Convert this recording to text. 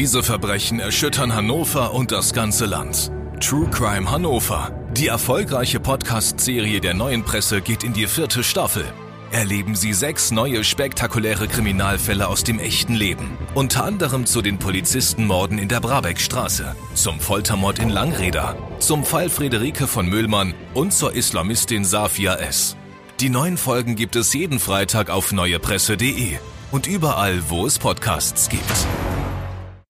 Diese Verbrechen erschüttern Hannover und das ganze Land. True Crime Hannover. Die erfolgreiche Podcast-Serie der neuen Presse geht in die vierte Staffel. Erleben Sie sechs neue spektakuläre Kriminalfälle aus dem echten Leben. Unter anderem zu den Polizistenmorden in der Brabeckstraße, zum Foltermord in Langreda, zum Fall Friederike von Müllmann und zur Islamistin Safia S. Die neuen Folgen gibt es jeden Freitag auf neuepresse.de und überall, wo es Podcasts gibt.